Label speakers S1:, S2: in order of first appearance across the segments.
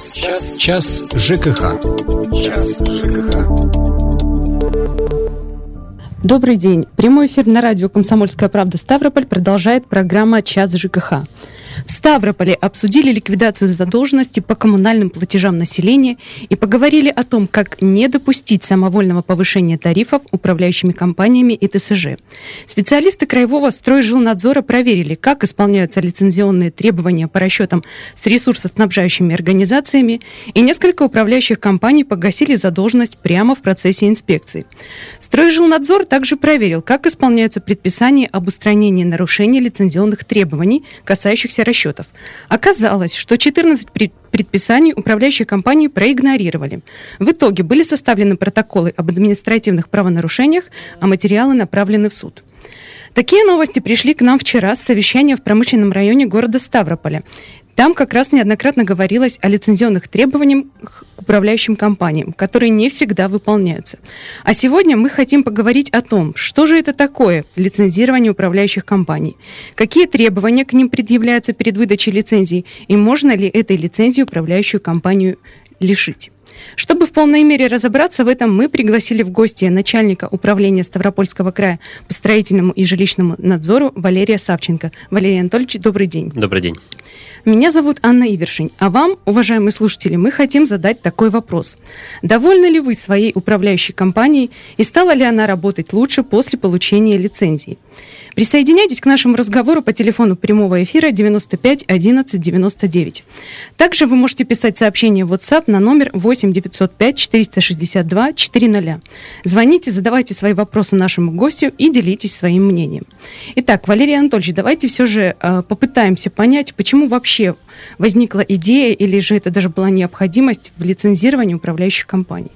S1: Час, час, час ЖКХ. Час ЖКХ.
S2: Добрый день. Прямой эфир на радио «Комсомольская правда» Ставрополь продолжает программа «Час ЖКХ». В Ставрополе обсудили ликвидацию задолженности по коммунальным платежам населения и поговорили о том, как не допустить самовольного повышения тарифов управляющими компаниями и ТСЖ. Специалисты Краевого стройжилнадзора проверили, как исполняются лицензионные требования по расчетам с ресурсоснабжающими организациями, и несколько управляющих компаний погасили задолженность прямо в процессе инспекции. Стройжилнадзор также проверил, как исполняются предписания об устранении нарушений лицензионных требований, касающихся расчетов. Оказалось, что 14 предписаний управляющие компании проигнорировали. В итоге были составлены протоколы об административных правонарушениях, а материалы направлены в суд. Такие новости пришли к нам вчера с совещания в промышленном районе города Ставрополя. Там как раз неоднократно говорилось о лицензионных требованиях к управляющим компаниям, которые не всегда выполняются. А сегодня мы хотим поговорить о том, что же это такое лицензирование управляющих компаний, какие требования к ним предъявляются перед выдачей лицензии и можно ли этой лицензии управляющую компанию лишить. Чтобы в полной мере разобраться в этом, мы пригласили в гости начальника управления Ставропольского края по строительному и жилищному надзору Валерия Савченко. Валерий Анатольевич, добрый день.
S3: Добрый день.
S2: Меня зовут Анна Ивершин, а вам, уважаемые слушатели, мы хотим задать такой вопрос. Довольны ли вы своей управляющей компанией и стала ли она работать лучше после получения лицензии? Присоединяйтесь к нашему разговору по телефону прямого эфира 95 11 99. Также вы можете писать сообщение в WhatsApp на номер 8 905 462 400. Звоните, задавайте свои вопросы нашему гостю и делитесь своим мнением. Итак, Валерий Анатольевич, давайте все же э, попытаемся понять, почему вообще возникла идея или же это даже была необходимость в лицензировании управляющих компаний.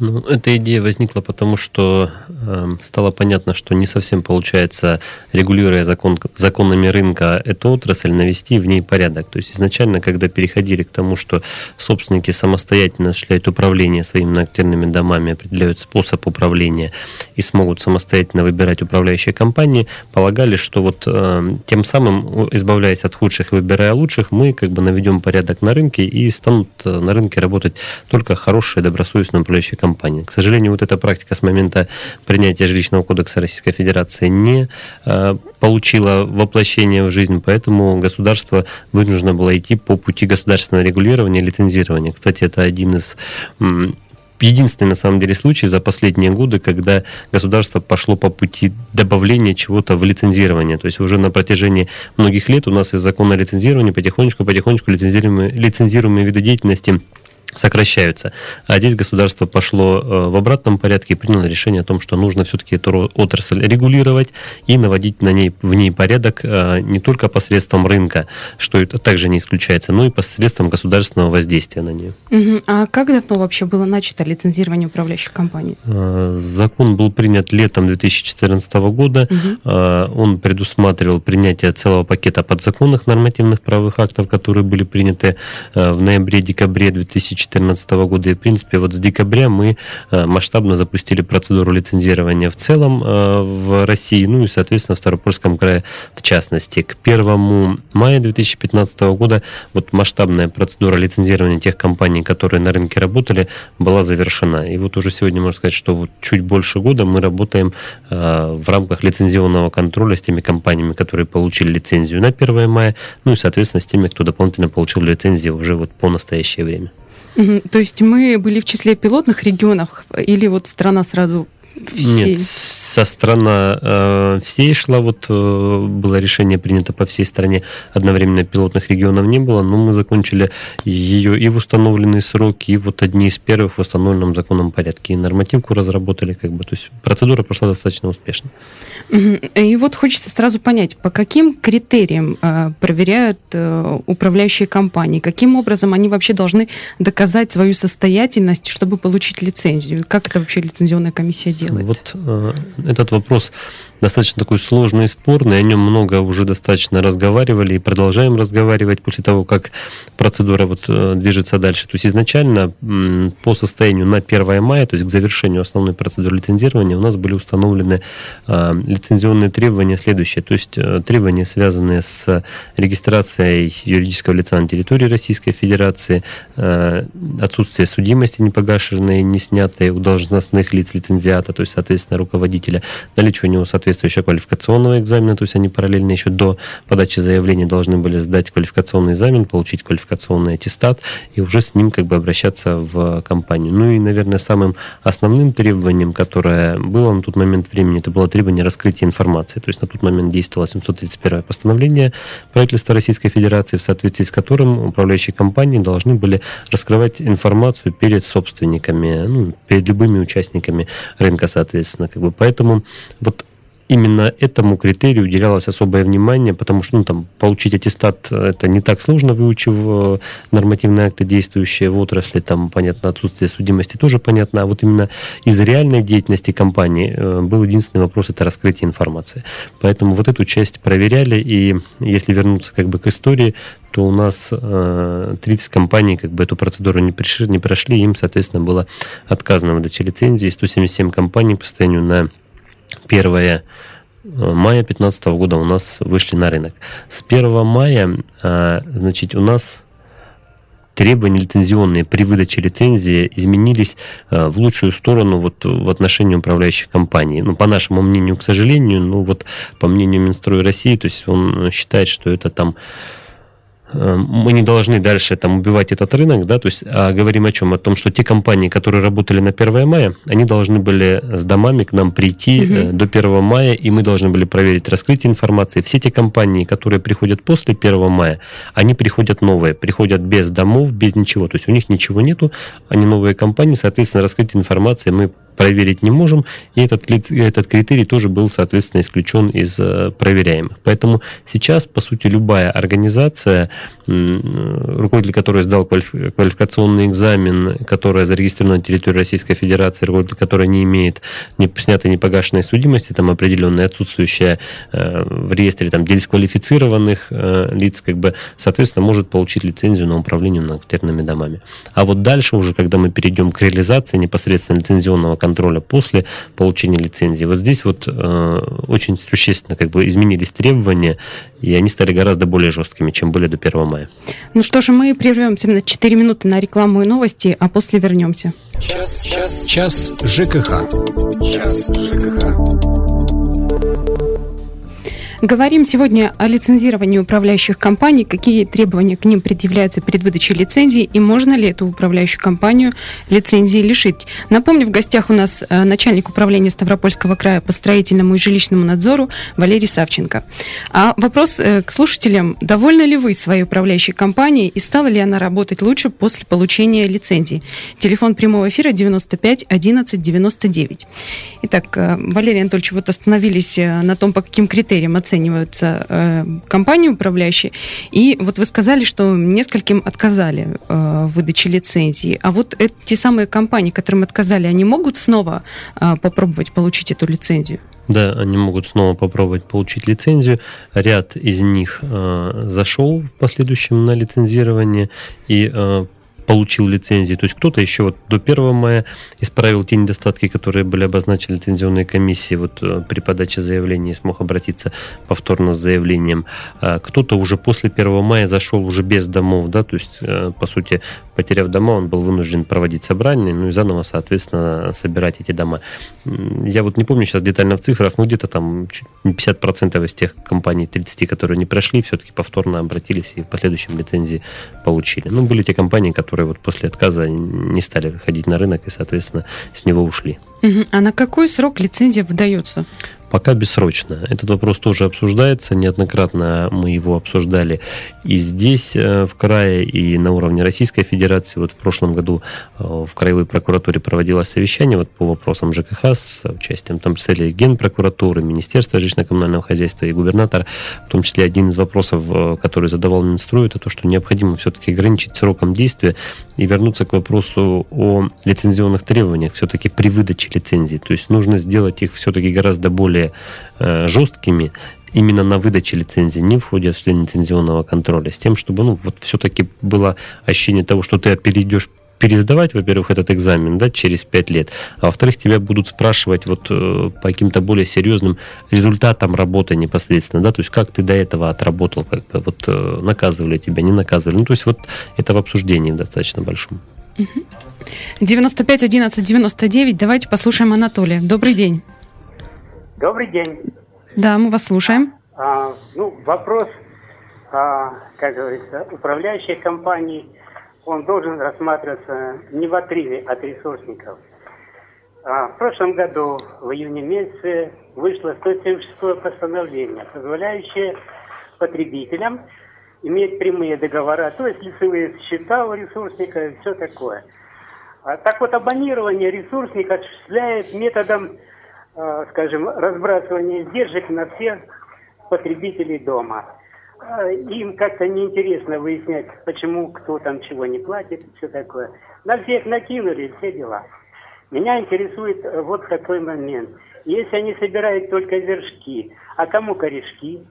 S3: Ну, эта идея возникла потому, что э, стало понятно, что не совсем получается, регулируя закон, законами рынка эту отрасль, навести в ней порядок. То есть изначально, когда переходили к тому, что собственники самостоятельно осуществляют управление своими многоквартирными домами, определяют способ управления и смогут самостоятельно выбирать управляющие компании, полагали, что вот э, тем самым, избавляясь от худших и выбирая лучших, мы как бы наведем порядок на рынке и станут э, на рынке работать только хорошие, добросовестные управляющие компании компании. К сожалению, вот эта практика с момента принятия жилищного кодекса Российской Федерации не э, получила воплощение в жизнь, поэтому государство вынуждено было идти по пути государственного регулирования и лицензирования. Кстати, это один из единственный на самом деле случай за последние годы, когда государство пошло по пути добавления чего-то в лицензирование. То есть уже на протяжении многих лет у нас из закона лицензирования потихонечку-потихонечку лицензируемые, лицензируемые виды деятельности сокращаются. А здесь государство пошло э, в обратном порядке и приняло решение о том, что нужно все-таки эту отрасль регулировать и наводить на ней, в ней порядок э, не только посредством рынка, что это также не исключается, но и посредством государственного воздействия на нее.
S2: Угу. А как давно вообще было начато лицензирование управляющих компаний?
S3: Э, закон был принят летом 2014 года. Угу. Он предусматривал принятие целого пакета подзаконных нормативных правовых актов, которые были приняты в ноябре-декабре 2014 2014 года. И, в принципе, вот с декабря мы э, масштабно запустили процедуру лицензирования в целом э, в России, ну и, соответственно, в Ставропольском крае в частности. К 1 мая 2015 года вот масштабная процедура лицензирования тех компаний, которые на рынке работали, была завершена. И вот уже сегодня можно сказать, что вот чуть больше года мы работаем э, в рамках лицензионного контроля с теми компаниями, которые получили лицензию на 1 мая, ну и, соответственно, с теми, кто дополнительно получил лицензию уже вот по настоящее время.
S2: То есть мы были в числе пилотных регионов или вот страна сразу
S3: всей? Нет, со страна э, всей шла, вот э, было решение принято по всей стране, одновременно пилотных регионов не было, но мы закончили ее и в установленные сроки, и вот одни из первых в установленном законном порядке, и нормативку разработали, как бы, то есть процедура прошла достаточно успешно.
S2: И вот хочется сразу понять, по каким критериям э, проверяют э, управляющие компании, каким образом они вообще должны доказать свою состоятельность, чтобы получить лицензию, как это вообще лицензионная комиссия делает?
S3: Вот э, этот вопрос достаточно такой сложный и спорный, о нем много уже достаточно разговаривали и продолжаем разговаривать после того, как процедура вот э, движется дальше. То есть изначально по состоянию на 1 мая, то есть к завершению основной процедуры лицензирования, у нас были установлены а, лицензионные требования следующие, то есть э, требования, связанные с регистрацией юридического лица на территории Российской Федерации, э, отсутствие судимости непогашенной, не снятой у должностных лиц лицензиата, то есть, соответственно, руководителя, наличие у него соответствующего квалификационного экзамена, то есть они параллельно еще до подачи заявления должны были сдать квалификационный экзамен, получить квалификационный аттестат и уже с ним как бы обращаться в компанию. Ну и, наверное, самым основным требованием, которое было на тот момент времени, это было требование раскрытия информации. То есть на тот момент действовало 731 постановление правительства Российской Федерации, в соответствии с которым управляющие компании должны были раскрывать информацию перед собственниками, ну, перед любыми участниками рынка, соответственно. Как бы. Поэтому вот именно этому критерию уделялось особое внимание, потому что ну, там, получить аттестат э, это не так сложно, выучив э, нормативные акты, действующие в отрасли, там, понятно, отсутствие судимости тоже понятно, а вот именно из реальной деятельности компании э, был единственный вопрос, это раскрытие информации. Поэтому вот эту часть проверяли, и если вернуться как бы к истории, то у нас 30 компаний как бы эту процедуру не, пришли, не прошли, им, соответственно, было отказано в выдаче лицензии. 177 компаний по состоянию на 1 э, мая 2015 года у нас вышли на рынок. С 1 мая, э, значит, у нас требования лицензионные при выдаче лицензии изменились э, в лучшую сторону вот в отношении управляющих компаний. Ну, по нашему мнению, к сожалению, ну вот по мнению Минстроя России, то есть он считает, что это там мы не должны дальше там убивать этот рынок, да, то есть а говорим о чем? О том, что те компании, которые работали на 1 мая, они должны были с домами к нам прийти угу. до 1 мая, и мы должны были проверить раскрытие информации. Все те компании, которые приходят после 1 мая, они приходят новые, приходят без домов, без ничего, то есть у них ничего нету, они новые компании, соответственно, раскрытие информации мы проверить не можем, и этот, этот критерий тоже был, соответственно, исключен из э, проверяемых. Поэтому сейчас, по сути, любая организация, руководитель которой сдал квалификационный экзамен, которая зарегистрирована на территории Российской Федерации, руководитель которой не имеет не, снятой непогашенной судимости, там определенная отсутствующая э, в реестре там, дисквалифицированных э, лиц, как бы, соответственно, может получить лицензию на управление многоквартирными домами. А вот дальше уже, когда мы перейдем к реализации непосредственно лицензионного контракта, контроля после получения лицензии. Вот здесь вот э, очень существенно как бы изменились требования, и они стали гораздо более жесткими, чем были до 1 мая.
S2: Ну что же, мы прервемся на 4 минуты на рекламу и новости, а после вернемся.
S1: Час, час, час ЖКХ. Час ЖКХ.
S2: Говорим сегодня о лицензировании управляющих компаний, какие требования к ним предъявляются перед выдачей лицензии и можно ли эту управляющую компанию лицензии лишить. Напомню, в гостях у нас э, начальник управления Ставропольского края по строительному и жилищному надзору Валерий Савченко. А вопрос э, к слушателям. Довольны ли вы своей управляющей компанией и стала ли она работать лучше после получения лицензии? Телефон прямого эфира 95 11 99. Итак, э, Валерий Анатольевич, вот остановились на том, по каким критериям оценивать оцениваются э, компании управляющие. И вот вы сказали, что нескольким отказали э, в выдаче лицензии. А вот эти самые компании, которым отказали, они могут снова э, попробовать получить эту лицензию?
S3: Да, они могут снова попробовать получить лицензию. Ряд из них э, зашел в последующем на лицензирование и э, получил лицензии. То есть кто-то еще вот до 1 мая исправил те недостатки, которые были обозначены лицензионной комиссией вот э, при подаче заявления и смог обратиться повторно с заявлением. А кто-то уже после 1 мая зашел уже без домов, да, то есть, э, по сути, потеряв дома, он был вынужден проводить собрание, ну и заново, соответственно, собирать эти дома. Я вот не помню сейчас детально в цифрах, но где-то там 50% из тех компаний, 30, которые не прошли, все-таки повторно обратились и в последующем лицензии получили. Ну, были те компании, которые которые вот после отказа не стали выходить на рынок и, соответственно, с него ушли.
S2: А на какой срок лицензия выдается?
S3: Пока бессрочно. Этот вопрос тоже обсуждается. Неоднократно мы его обсуждали и здесь, э, в крае, и на уровне Российской Федерации. Вот в прошлом году э, в Краевой прокуратуре проводилось совещание вот по вопросам ЖКХ с участием там представителей Генпрокуратуры, Министерства жилищно-коммунального хозяйства и губернатора. В том числе один из вопросов, э, который задавал Минстрой, это то, что необходимо все-таки ограничить сроком действия и вернуться к вопросу о лицензионных требованиях все-таки при выдаче лицензии. То есть нужно сделать их все-таки гораздо более более э, жесткими именно на выдаче лицензии, не в ходе осуществления лицензионного контроля, с тем, чтобы ну, вот все-таки было ощущение того, что ты перейдешь пересдавать, во-первых, этот экзамен да, через пять лет, а во-вторых, тебя будут спрашивать вот э, по каким-то более серьезным результатам работы непосредственно, да, то есть как ты до этого отработал, как бы вот э, наказывали тебя, не наказывали, ну то есть вот это в обсуждении достаточно большом.
S2: 95 11 99, давайте послушаем Анатолия. Добрый день.
S4: Добрый день.
S2: Да, мы вас слушаем.
S4: А, ну, вопрос, а, как говорится, управляющей компании – он должен рассматриваться не в отрыве от ресурсников. А в прошлом году, в июне месяце, вышло 176 постановление, позволяющее потребителям иметь прямые договора, то есть лицевые счета у ресурсника и все такое. А так вот, абонирование ресурсник осуществляет методом, скажем, разбрасывания издержек на всех потребителей дома. А, им как-то неинтересно выяснять, почему кто там чего не платит, все такое. На всех накинули, все дела. Меня интересует э, вот такой момент. Если они собирают только вершки, а кому корешки?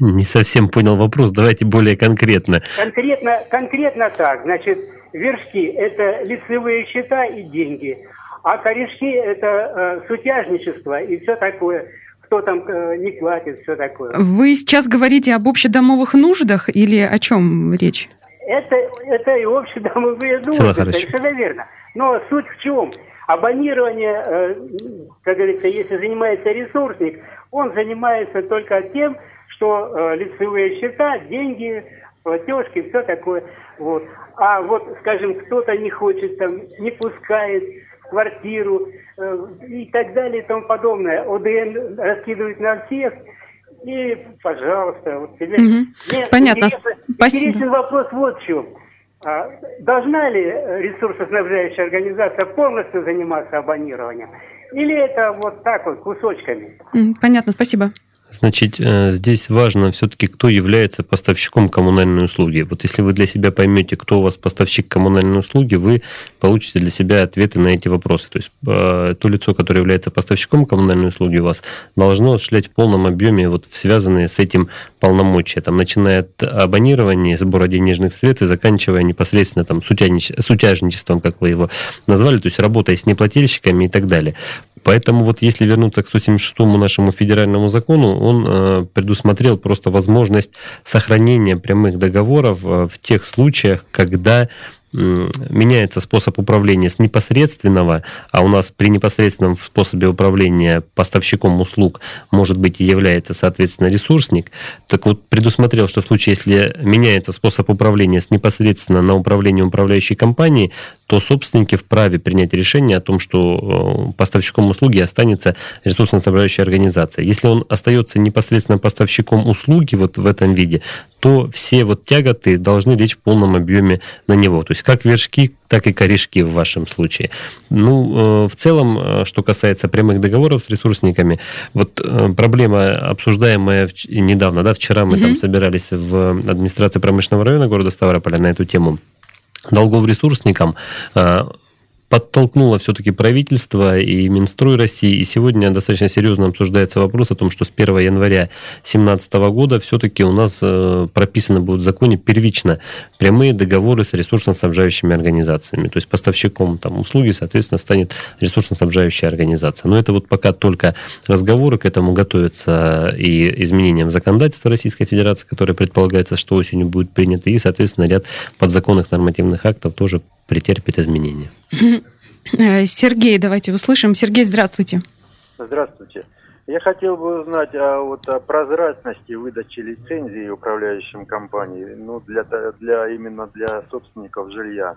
S3: Не совсем понял вопрос, давайте более конкретно.
S4: Конкретно, конкретно так. Значит, вершки – это лицевые счета и деньги, а корешки – это э, сутяжничество и все такое – кто там э, не платит, все такое.
S2: Вы сейчас говорите об общедомовых нуждах или о чем речь?
S4: Это, это и общедомовые нужды, совершенно верно. Но суть в чем? Абонирование, э, как говорится, если занимается ресурсник, он занимается только тем, что э, лицевые счета, деньги, платежки, все такое. Вот. А вот, скажем, кто-то не хочет, там, не пускает, квартиру э, и так далее и тому подобное. ОДН раскидывают на всех, и, пожалуйста, вот тебе... Угу.
S2: Мне Понятно, интересен,
S4: спасибо. Интересен вопрос вот в чем. А, должна ли ресурсоснабжающая организация полностью заниматься абонированием? Или это вот так вот, кусочками?
S2: Понятно, спасибо.
S3: Значит, э, здесь важно все-таки, кто является поставщиком коммунальной услуги. Вот если вы для себя поймете, кто у вас поставщик коммунальной услуги, вы получите для себя ответы на эти вопросы. То есть э, то лицо, которое является поставщиком коммунальной услуги у вас, должно осуществлять в полном объеме вот связанные с этим полномочия, там, начиная от абонирования, сбора денежных средств и заканчивая непосредственно там сутяжничеством, как вы его назвали, то есть работая с неплательщиками и так далее. Поэтому вот если вернуться к 176 нашему федеральному закону, он э, предусмотрел просто возможность сохранения прямых договоров э, в тех случаях, когда меняется способ управления с непосредственного, а у нас при непосредственном способе управления поставщиком услуг может быть и является, соответственно, ресурсник, так вот предусмотрел, что в случае, если меняется способ управления с непосредственно на управление управляющей компанией, то собственники вправе принять решение о том, что э, поставщиком услуги останется ресурсно-снабжающая организация. Если он остается непосредственно поставщиком услуги вот в этом виде, то все вот тяготы должны лечь в полном объеме на него. То есть как вершки, так и корешки в вашем случае. Ну, э, в целом, э, что касается прямых договоров с ресурсниками, вот проблема, обсуждаемая недавно, да, вчера мы mm-hmm. там собирались в администрации промышленного района города Ставрополя на эту тему долгов ресурсникам э, подтолкнуло все-таки правительство и Минстрой России. И сегодня достаточно серьезно обсуждается вопрос о том, что с 1 января 2017 года все-таки у нас э, прописаны будут в законе первично прямые договоры с ресурсно-снабжающими организациями. То есть поставщиком там, услуги, соответственно, станет ресурсно-снабжающая организация. Но это вот пока только разговоры, к этому готовятся и изменения в законодательство Российской Федерации, которое предполагается, что осенью будет принято, и, соответственно, ряд подзаконных нормативных актов тоже претерпит изменения.
S2: Э, Сергей, давайте услышим. Сергей, здравствуйте.
S5: Здравствуйте. Я хотел бы узнать о, вот, о прозрачности выдачи лицензии управляющим компанией, ну, для, для, именно для собственников жилья.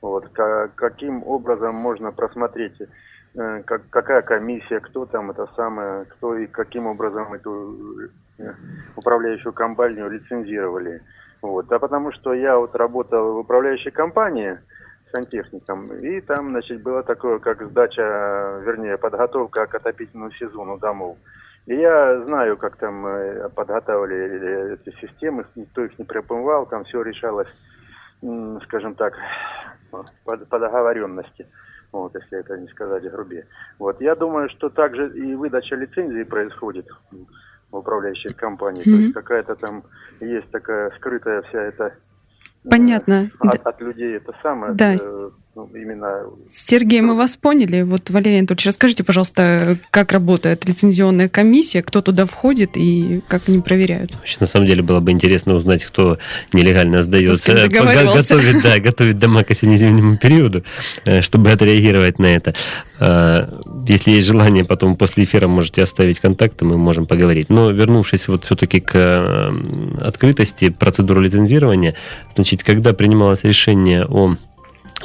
S5: Вот, как, каким образом можно просмотреть, э, как, какая комиссия, кто там это самое, кто и каким образом эту э, управляющую компанию лицензировали. Вот. А потому что я вот работал в управляющей компании, сантехником. И там, значит, было такое, как сдача, вернее, подготовка к отопительному сезону домов. И я знаю, как там э, подготавливали эти системы, никто их не припомывал, там все решалось, скажем так, по, по договоренности. вот, если это не сказать грубее. Вот, я думаю, что также и выдача лицензии происходит в управляющих компаниях. Mm-hmm. То есть какая-то там есть такая скрытая вся эта
S2: Понятно.
S5: От, от людей это самое.
S2: Да.
S5: Э, именно...
S2: Сергей, мы вас поняли. Вот, Валерий Анатольевич, расскажите, пожалуйста, как работает лицензионная комиссия, кто туда входит и как они проверяют?
S3: Вообще, на самом деле было бы интересно узнать, кто нелегально сдается,
S2: э,
S3: готовит, да, готовит дома к осенне-зимнему периоду, э, чтобы отреагировать на это. Э, если есть желание, потом после эфира можете оставить контакты, мы можем поговорить. Но вернувшись вот все-таки к открытости процедуры лицензирования, значит, когда принималось решение о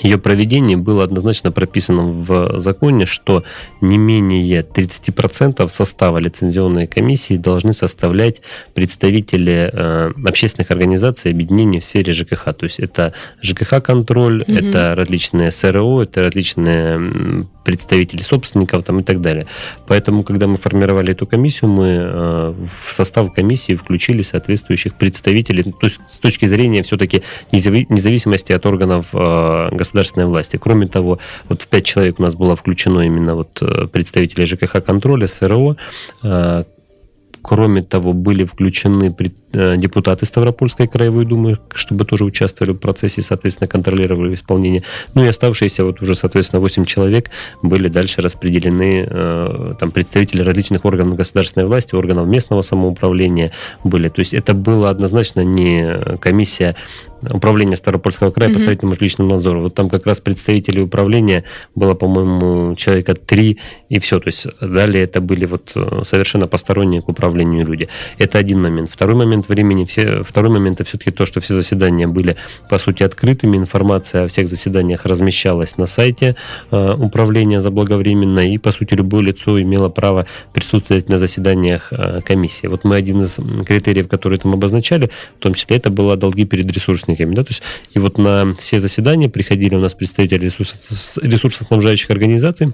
S3: ее проведение было однозначно прописано в законе, что не менее 30% состава лицензионной комиссии должны составлять представители э, общественных организаций, объединений в сфере ЖКХ. То есть это ЖКХ-контроль, угу. это различные СРО, это различные представители собственников там, и так далее. Поэтому, когда мы формировали эту комиссию, мы э, в состав комиссии включили соответствующих представителей, то есть с точки зрения все-таки независимости от органов э, государственной власти. Кроме того, вот в пять человек у нас было включено именно вот э, представители ЖКХ контроля, СРО, Кроме того, были включены э, депутаты Ставропольской краевой думы, чтобы тоже участвовали в процессе, соответственно, контролировали исполнение. Ну и оставшиеся вот уже, соответственно, 8 человек были дальше распределены, э, там, представители различных органов государственной власти, органов местного самоуправления были. То есть это было однозначно не комиссия управления Ставропольского края mm-hmm. по строительному жилищному надзору. Вот там как раз представители управления было, по-моему, человека три, и все. То есть далее это были вот э, совершенно посторонние к управлению люди. Это один момент. Второй момент времени, все, второй момент это все-таки то, что все заседания были, по сути, открытыми. Информация о всех заседаниях размещалась на сайте э, управления заблаговременно, и, по сути, любое лицо имело право присутствовать на заседаниях э, комиссии. Вот мы один из критериев, которые там обозначали, в том числе это было долги перед ресурсами источниками. Да? То есть, и вот на все заседания приходили у нас представители ресурсоснабжающих организаций,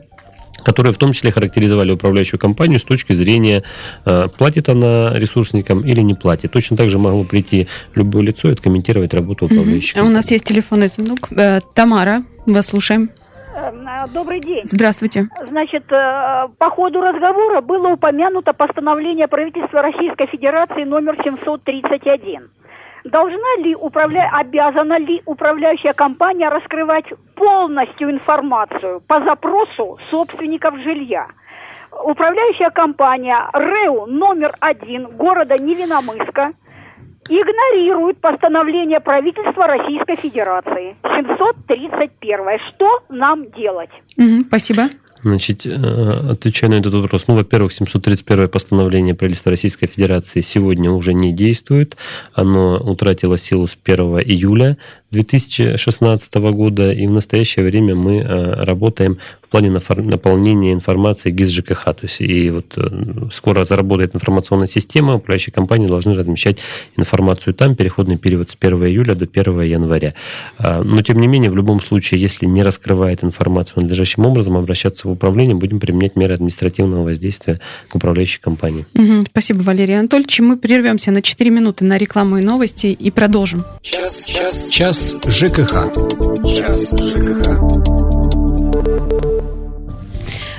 S3: которые в том числе характеризовали управляющую компанию с точки зрения, э, платит она ресурсникам или не платит. Точно так же могло прийти любое лицо и откомментировать работу управляющей
S2: компании. А у нас есть телефонный звонок. Э, Тамара, вас слушаем.
S6: Э, добрый день.
S2: Здравствуйте.
S6: Значит, по ходу разговора было упомянуто постановление правительства Российской Федерации номер 731 должна ли управля... обязана ли управляющая компания раскрывать полностью информацию по запросу собственников жилья? Управляющая компания РЭУ номер один города Невиномыска игнорирует постановление правительства Российской Федерации 731. Что нам делать?
S2: Угу, спасибо.
S3: Значит, э, отвечая на этот вопрос, ну, во-первых, 731 постановление правительства Российской Федерации сегодня уже не действует. Оно утратило силу с 1 июля 2016 года, и в настоящее время мы э, работаем в плане наполнения информации ГИС ЖКХ. То есть и вот э, скоро заработает информационная система, управляющие компании должны размещать информацию там, переходный период с 1 июля до 1 января. А, но тем не менее, в любом случае, если не раскрывает информацию надлежащим образом, обращаться в управление, будем применять меры административного воздействия к управляющей компании.
S2: Угу, спасибо, Валерий Анатольевич. Мы прервемся на 4 минуты на рекламу и новости и продолжим.
S1: Час, час, час ЖКХ. Час ЖКХ.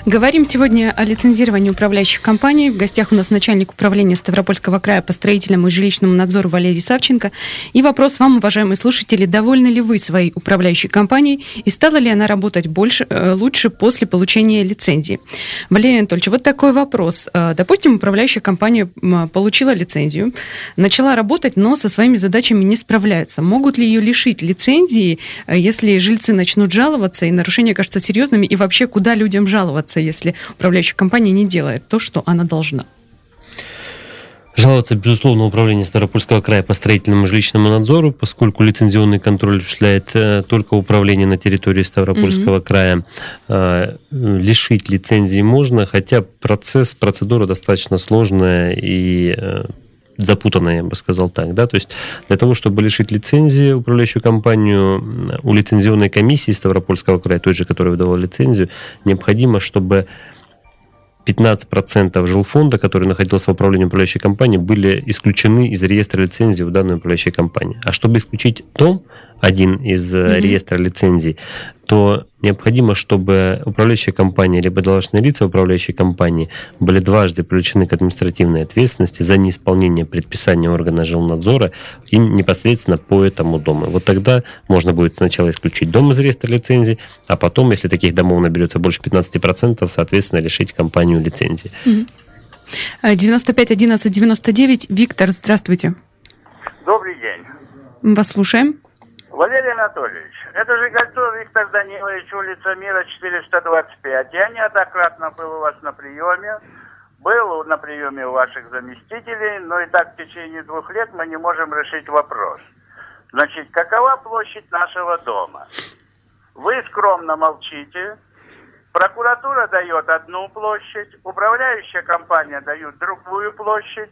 S2: Говорим сегодня о лицензировании управляющих компаний. В гостях у нас начальник управления Ставропольского края по строительному и жилищному надзору Валерий Савченко. И вопрос вам, уважаемые слушатели, довольны ли вы своей управляющей компанией и стала ли она работать больше, э, лучше после получения лицензии? Валерий Анатольевич, вот такой вопрос. Э, допустим, управляющая компания получила лицензию, начала работать, но со своими задачами не справляется. Могут ли ее лишить лицензии, э, если жильцы начнут жаловаться и нарушения кажутся серьезными, и вообще куда людям жаловаться? Жаловаться, если управляющая компания не делает то, что она должна?
S3: Жаловаться, безусловно, управление Ставропольского края по строительному жилищному надзору, поскольку лицензионный контроль осуществляет э, только управление на территории Ставропольского mm-hmm. края. Э, лишить лицензии можно, хотя процесс, процедура достаточно сложная и э, запутанная, я бы сказал так. Да? То есть для того, чтобы лишить лицензии управляющую компанию, у лицензионной комиссии Ставропольского края, той же, которая выдавала лицензию, необходимо, чтобы 15% жилфонда, который находился в управлении управляющей компании, были исключены из реестра лицензий в данной управляющей компании. А чтобы исключить дом, один из mm-hmm. реестра лицензий, то необходимо, чтобы управляющая компания либо должностные лица управляющей компании были дважды привлечены к административной ответственности за неисполнение предписания органа жилнадзора им непосредственно по этому дому. Вот тогда можно будет сначала исключить дом из реестра лицензий, а потом, если таких домов наберется больше 15%, соответственно, лишить компанию лицензии.
S2: 95 11 99. Виктор, здравствуйте.
S7: Добрый день.
S2: Вас слушаем.
S7: Анатольевич, это же кольцо Виктор Данилович, улица Мира, 425. Я неоднократно был у вас на приеме, был на приеме у ваших заместителей, но и так в течение двух лет мы не можем решить вопрос. Значит, какова площадь нашего дома? Вы скромно молчите, прокуратура дает одну площадь, управляющая компания дает другую площадь,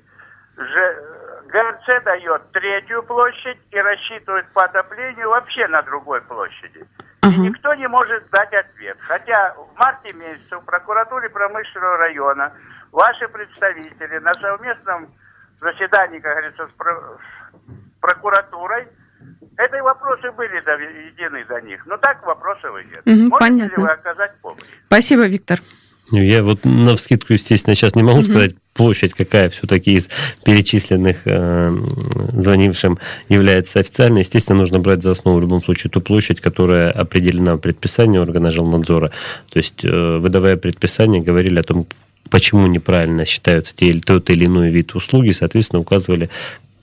S7: ГРЦ дает третью площадь и рассчитывает по отоплению вообще на другой площади. Uh-huh. И никто не может дать ответ. Хотя в марте месяце в прокуратуре промышленного района ваши представители на совместном заседании, как говорится, с прокуратурой, эти вопросы были доведены до них. Но так вопросов и нет.
S2: Угу, Можете понятно.
S7: ли вы оказать помощь?
S2: Спасибо, Виктор.
S3: Я вот на вскидку, естественно, сейчас не могу угу. сказать площадь, какая все-таки из перечисленных э, звонившим является официальной. Естественно, нужно брать за основу в любом случае ту площадь, которая определена в предписании органа жилнадзора. То есть, э, выдавая предписание, говорили о том, почему неправильно считаются те тот или иной вид услуги, соответственно, указывали,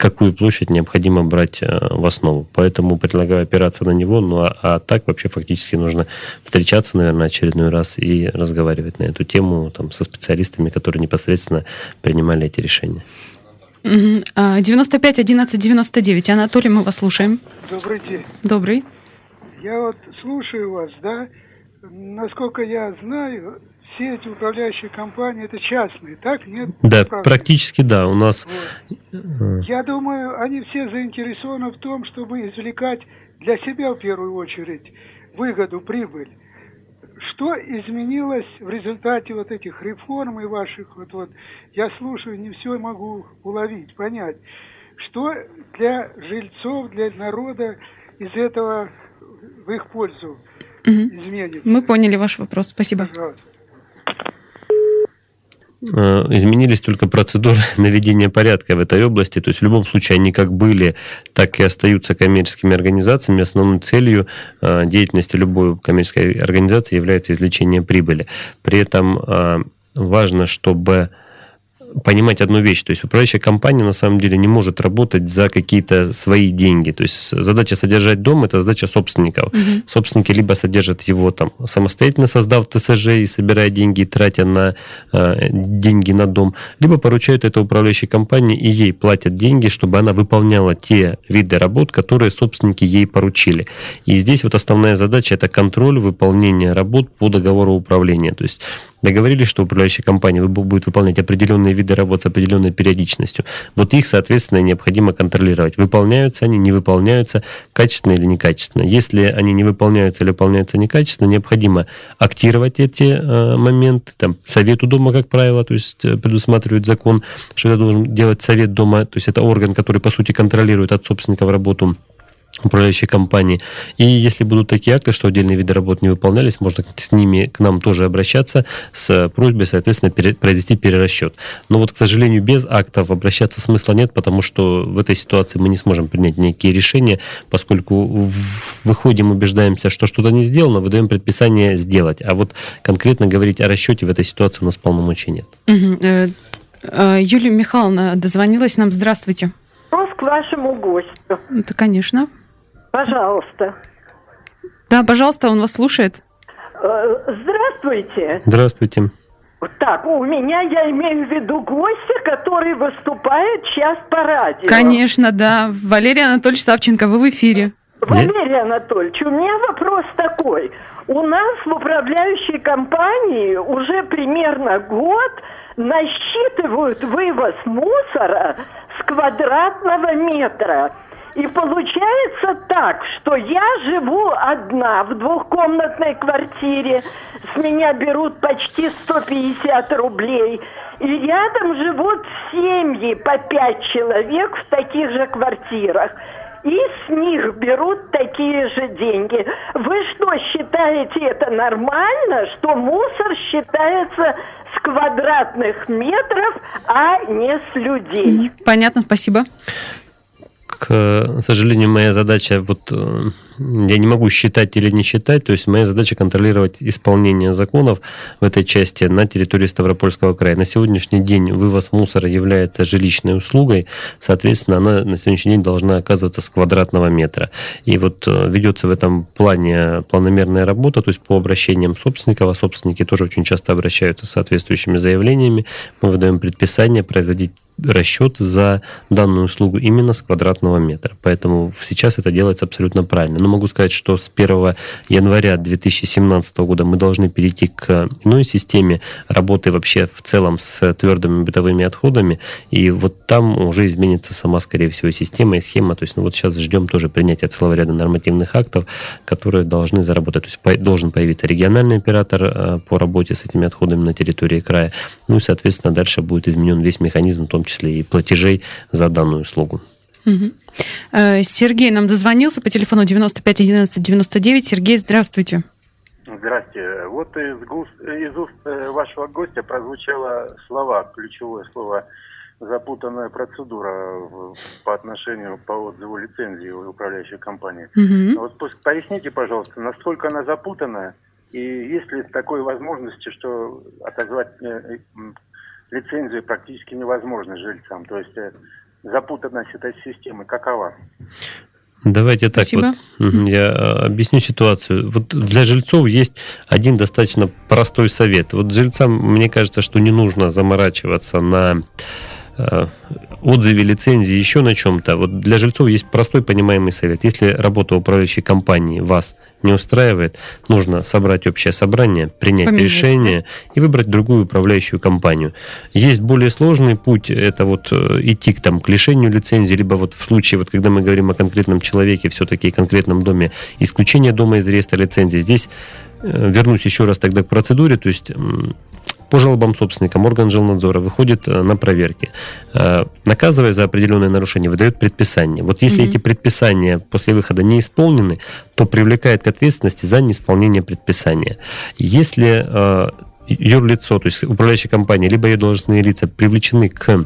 S3: какую площадь необходимо брать э, в основу. Поэтому предлагаю опираться на него, ну а, а так вообще фактически нужно встречаться, наверное, очередной раз и разговаривать на эту тему там, со специалистами, которые непосредственно принимали эти решения.
S2: 95 11 99. Анатолий, мы вас слушаем.
S8: Добрый день.
S2: Добрый.
S8: Я вот слушаю вас, да. Насколько я знаю, все эти управляющие компании это частные, так? Нет?
S3: Да, Правда? практически да. У нас.
S8: Вот. Я думаю, они все заинтересованы в том, чтобы извлекать для себя в первую очередь выгоду, прибыль. Что изменилось в результате вот этих реформ и ваших вот вот? Я слушаю, не все могу уловить, понять. Что для жильцов, для народа из этого в их пользу угу. изменится?
S2: Мы поняли ваш вопрос. Спасибо. Пожалуйста.
S3: Э, изменились только процедуры наведения порядка в этой области. То есть в любом случае они как были, так и остаются коммерческими организациями. Основной целью э, деятельности любой коммерческой организации является извлечение прибыли. При этом э, важно, чтобы понимать одну вещь. То есть управляющая компания на самом деле не может работать за какие-то свои деньги. То есть задача содержать дом – это задача собственников. Угу. Собственники либо содержат его там самостоятельно, создав ТСЖ и собирая деньги, тратя на э, деньги на дом, либо поручают это управляющей компании и ей платят деньги, чтобы она выполняла те виды работ, которые собственники ей поручили. И здесь вот основная задача – это контроль выполнения работ по договору управления. То есть договорились, что управляющая компания будет выполнять определенные виды работ с определенной периодичностью. Вот их, соответственно, необходимо контролировать. Выполняются они, не выполняются, качественно или некачественно. Если они не выполняются или выполняются некачественно, необходимо актировать эти э, моменты. Там, совету дома, как правило, то есть э, предусматривает закон, что это должен делать совет дома, то есть это орган, который, по сути, контролирует от собственников работу управляющей компании. И если будут такие акты, что отдельные виды работ не выполнялись, можно с ними к нам тоже обращаться с просьбой, соответственно, пере, произвести перерасчет. Но вот, к сожалению, без актов обращаться смысла нет, потому что в этой ситуации мы не сможем принять никакие решения, поскольку выходим, убеждаемся, что что-то не сделано, выдаем предписание сделать. А вот конкретно говорить о расчете в этой ситуации у нас полномочий нет. Угу.
S2: Юлия Михайловна дозвонилась нам. Здравствуйте.
S9: Вопрос к вашему гостю.
S2: Это, конечно.
S9: Пожалуйста.
S2: Да, пожалуйста, он вас слушает.
S9: Э, здравствуйте.
S3: Здравствуйте.
S9: Так, у меня я имею в виду гостя, который выступает сейчас по радио.
S2: Конечно, да. Валерий Анатольевич Савченко, вы в эфире.
S9: Валерий Анатольевич, у меня вопрос такой. У нас в управляющей компании уже примерно год насчитывают вывоз мусора с квадратного метра. И получается так, что я живу одна в двухкомнатной квартире, с меня берут почти 150 рублей, и рядом живут семьи по пять человек в таких же квартирах. и с них берут такие же деньги. Вы что, считаете это нормально, что мусор считается с квадратных метров, а не с людей?
S2: Понятно, спасибо
S3: к сожалению, моя задача, вот э, я не могу считать или не считать, то есть моя задача контролировать исполнение законов в этой части на территории Ставропольского края. На сегодняшний день вывоз мусора является жилищной услугой, соответственно, она на сегодняшний день должна оказываться с квадратного метра. И вот э, ведется в этом плане планомерная работа, то есть по обращениям собственников, а собственники тоже очень часто обращаются с соответствующими заявлениями. Мы выдаем предписание производить расчет за данную услугу именно с квадратного метра. Поэтому сейчас это делается абсолютно правильно. Но могу сказать, что с 1 января 2017 года мы должны перейти к иной системе работы вообще в целом с твердыми бытовыми отходами. И вот там уже изменится сама, скорее всего, система и схема. То есть ну вот сейчас ждем тоже принятия целого ряда нормативных актов, которые должны заработать. То есть должен появиться региональный оператор э, по работе с этими отходами на территории края. Ну и, соответственно, дальше будет изменен весь механизм, в том числе и платежей за данную услугу.
S2: Угу. Сергей нам дозвонился по телефону 95 11 99. Сергей, здравствуйте.
S5: Здравствуйте. Вот из, густ, из уст э, вашего гостя прозвучало слова, ключевое слово запутанная процедура по отношению по отзыву лицензии управляющей компании. Угу. Вот поясните, пожалуйста, насколько она запутанная, и есть ли такой возможности, что отозвать э, лицензию практически невозможно жильцам. То есть э, запутанность этой системы какова?
S3: Давайте так Спасибо. вот. Я э, объясню ситуацию. Вот для жильцов есть один достаточно простой совет. Вот жильцам, мне кажется, что не нужно заморачиваться на Э, отзыве лицензии, еще на чем-то. Вот для жильцов есть простой понимаемый совет. Если работа управляющей компании вас не устраивает, нужно собрать общее собрание, принять Поменять, решение да? и выбрать другую управляющую компанию. Есть более сложный путь, это вот э, идти к, там, к лишению лицензии, либо вот в случае, вот когда мы говорим о конкретном человеке, все-таки конкретном доме, исключение дома из реестра лицензии. Здесь э, вернусь еще раз тогда к процедуре, то есть по жалобам собственникам орган жилнадзора выходит э, на проверки. Э, наказывая за определенное нарушение, выдает предписание. Вот если mm-hmm. эти предписания после выхода не исполнены, то привлекает к ответственности за неисполнение предписания. Если э, юрлицо, то есть управляющая компания, либо ее должностные лица привлечены к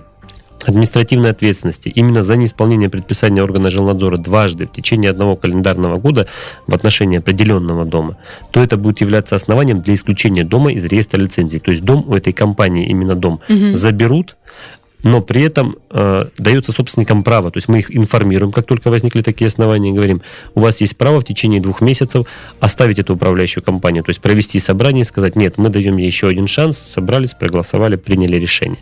S3: административной ответственности именно за неисполнение предписания органа жилнадзора дважды в течение одного календарного года в отношении определенного дома, то это будет являться основанием для исключения дома из реестра лицензий. То есть дом у этой компании, именно дом, угу. заберут, но при этом э, дается собственникам право, то есть мы их информируем, как только возникли такие основания, говорим, у вас есть право в течение двух месяцев оставить эту управляющую компанию, то есть провести собрание и сказать, нет, мы даем ей еще один шанс, собрались, проголосовали, приняли решение.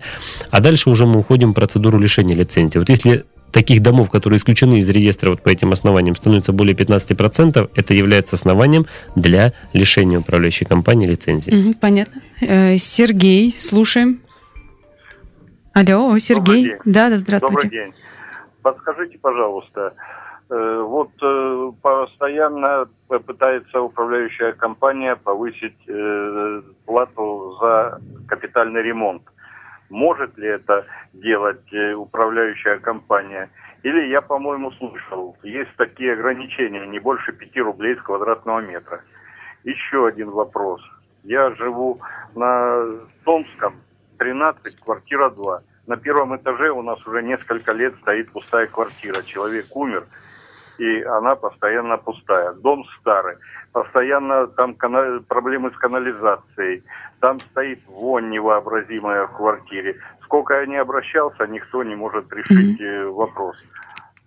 S3: А дальше уже мы уходим в процедуру лишения лицензии. Вот если таких домов, которые исключены из реестра вот по этим основаниям, становится более 15%, это является основанием для лишения управляющей компании лицензии.
S2: понятно. Э, Сергей, слушаем. Алло, Сергей. Да, да, здравствуйте.
S10: Добрый день. Подскажите, пожалуйста, э, вот э, постоянно пытается управляющая компания повысить э, плату за капитальный ремонт. Может ли это делать управляющая компания? Или я, по-моему, слышал, есть такие ограничения, не больше 5 рублей с квадратного метра. Еще один вопрос. Я живу на Томском, 13, квартира 2. На первом этаже у нас уже несколько лет стоит пустая квартира. Человек умер, и она постоянно пустая. Дом старый, постоянно там проблемы с канализацией. Там стоит вонь невообразимая в квартире. Сколько я не обращался, никто не может решить mm-hmm. вопрос.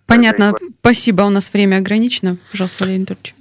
S2: Понятно. Спасибо. У нас время ограничено. Пожалуйста, Валерий Анатольевич.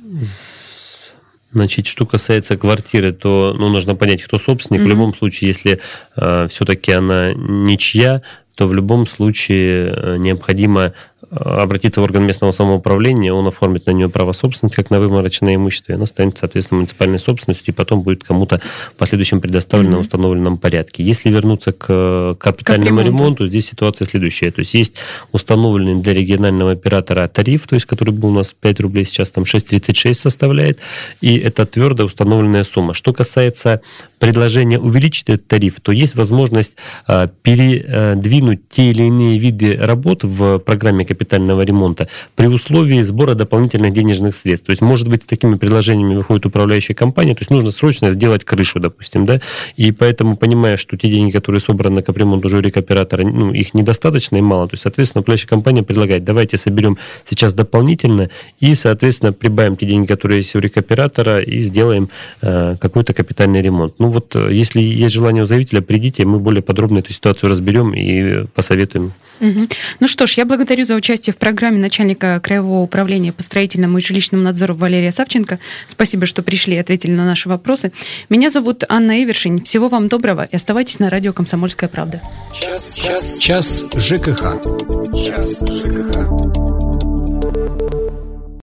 S3: Значит, что касается квартиры, то ну, нужно понять, кто собственник. Mm-hmm. В любом случае, если э, все-таки она ничья, то в любом случае э, необходимо обратиться в орган местного самоуправления, он оформит на нее право собственности, как на вымороченное имущество, и оно станет, соответственно, муниципальной собственностью, и потом будет кому-то в последующем предоставлено mm-hmm. в установленном порядке. Если вернуться к капитальному ремонту. ремонту, здесь ситуация следующая. То есть есть установленный для регионального оператора тариф, то есть который был у нас 5 рублей, сейчас там 6,36 составляет, и это твердо установленная сумма. Что касается предложения увеличить этот тариф, то есть возможность а, передвинуть те или иные виды работ в программе капитального ремонта при условии сбора дополнительных денежных средств. То есть, может быть, с такими предложениями выходит управляющая компания, то есть нужно срочно сделать крышу, допустим, да, и поэтому, понимая, что те деньги, которые собраны на капремонт уже у ну, их недостаточно и мало, то есть, соответственно, управляющая компания предлагает, давайте соберем сейчас дополнительно и, соответственно, прибавим те деньги, которые есть у рекоператора и сделаем э, какой-то капитальный ремонт. Ну вот, э, если есть желание у заявителя, придите, мы более подробно эту ситуацию разберем и посоветуем.
S2: Угу. Ну что ж, я благодарю за участие в программе начальника Краевого управления по строительному и жилищному надзору Валерия Савченко. Спасибо, что пришли и ответили на наши вопросы. Меня зовут Анна Эвершин. Всего вам доброго и оставайтесь на радио «Комсомольская правда».
S1: Час, час, час ЖКХ. Час ЖКХ.